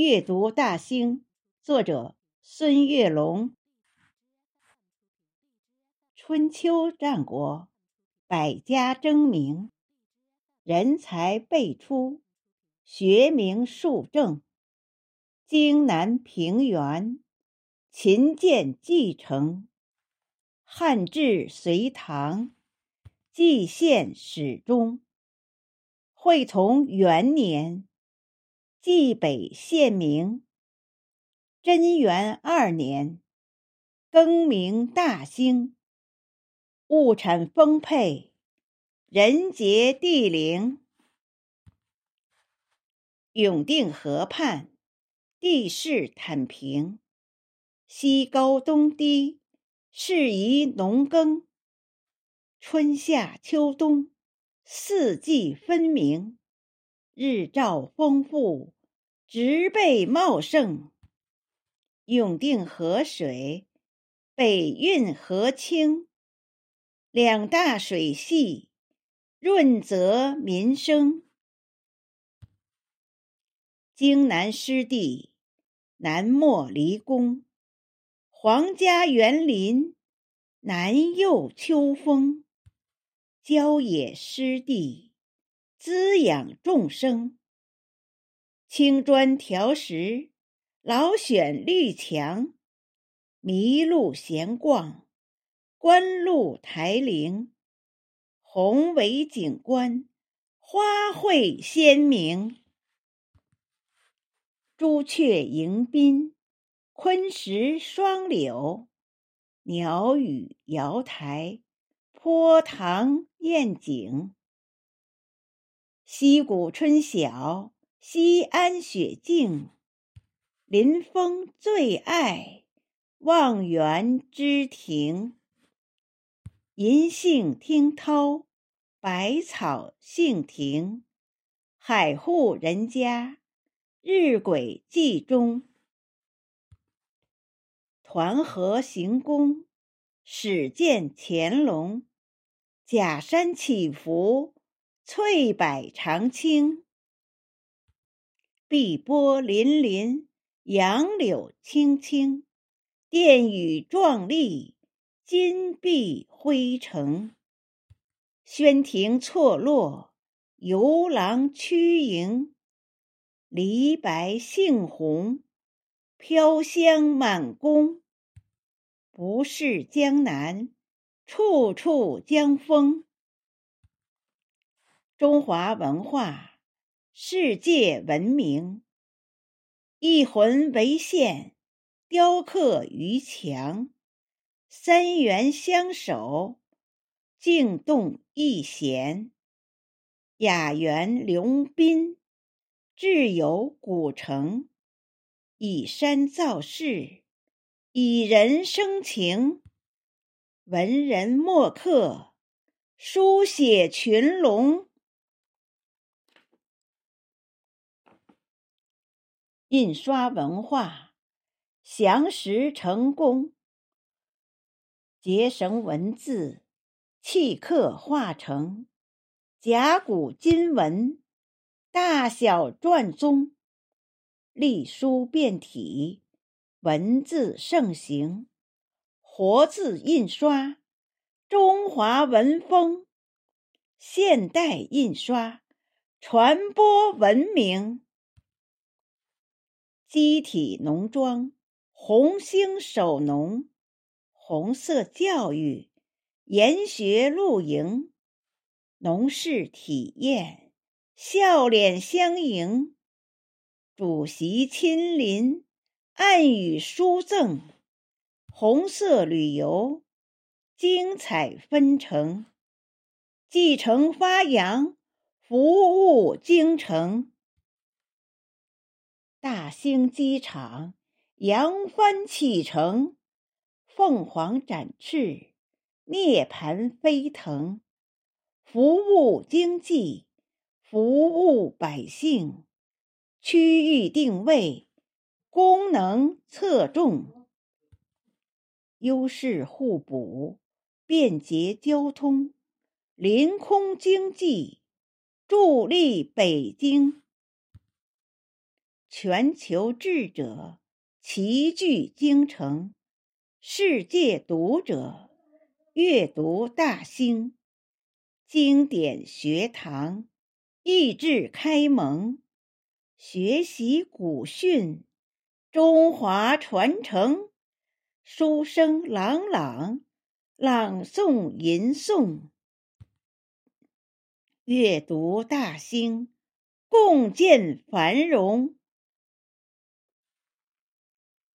阅读大兴，作者孙月龙。春秋战国，百家争鸣，人才辈出，学名树正。荆南平原，秦建继承。汉至隋唐，蓟县始终。会从元年，蓟北县名。贞元二年，更名大兴。物产丰沛，人杰地灵。永定河畔，地势坦平，西高东低。适宜农耕，春夏秋冬四季分明，日照丰富，植被茂盛。永定河水北运河清，两大水系润泽民生。荆南湿地，南莫离宫。皇家园林，南佑秋风，郊野湿地，滋养众生。青砖条石，老选绿墙，麋鹿闲逛，观鹿台陵。宏伟景观，花卉鲜明。朱雀迎宾。昆石双柳，鸟语瑶台，坡塘艳景。溪谷春晓，西安雪静。临风最爱望园之庭。银杏听涛，百草杏庭。海户人家，日晷记中。团河行宫，始见乾隆。假山起伏，翠柏长青。碧波粼粼，杨柳青青。殿宇壮丽，金碧辉城。轩庭错落，游廊曲营。梨白杏红。飘香满宫，不是江南，处处江风。中华文化，世界闻名。一魂为线，雕刻于墙。三元相守，静动一弦。雅园流宾，志有古城。以山造势，以人生情。文人墨客，书写群龙。印刷文化，详实成功。结绳文字，契刻化成甲骨金文，大小篆宗。隶书变体，文字盛行，活字印刷，中华文风；现代印刷，传播文明。机体农庄，红星守农，红色教育，研学露营，农事体验，笑脸相迎。主席亲临，暗语书赠，红色旅游，精彩纷呈，继承发扬，服务京城。大兴机场扬帆启程，凤凰展翅，涅槃飞腾，服务经济，服务百姓。区域定位，功能侧重，优势互补，便捷交通，临空经济，助力北京。全球智者齐聚京城，世界读者阅读大兴，经典学堂益智开蒙，学习古训，中华传承，书声朗朗，朗诵吟诵，阅读大兴，共建繁荣。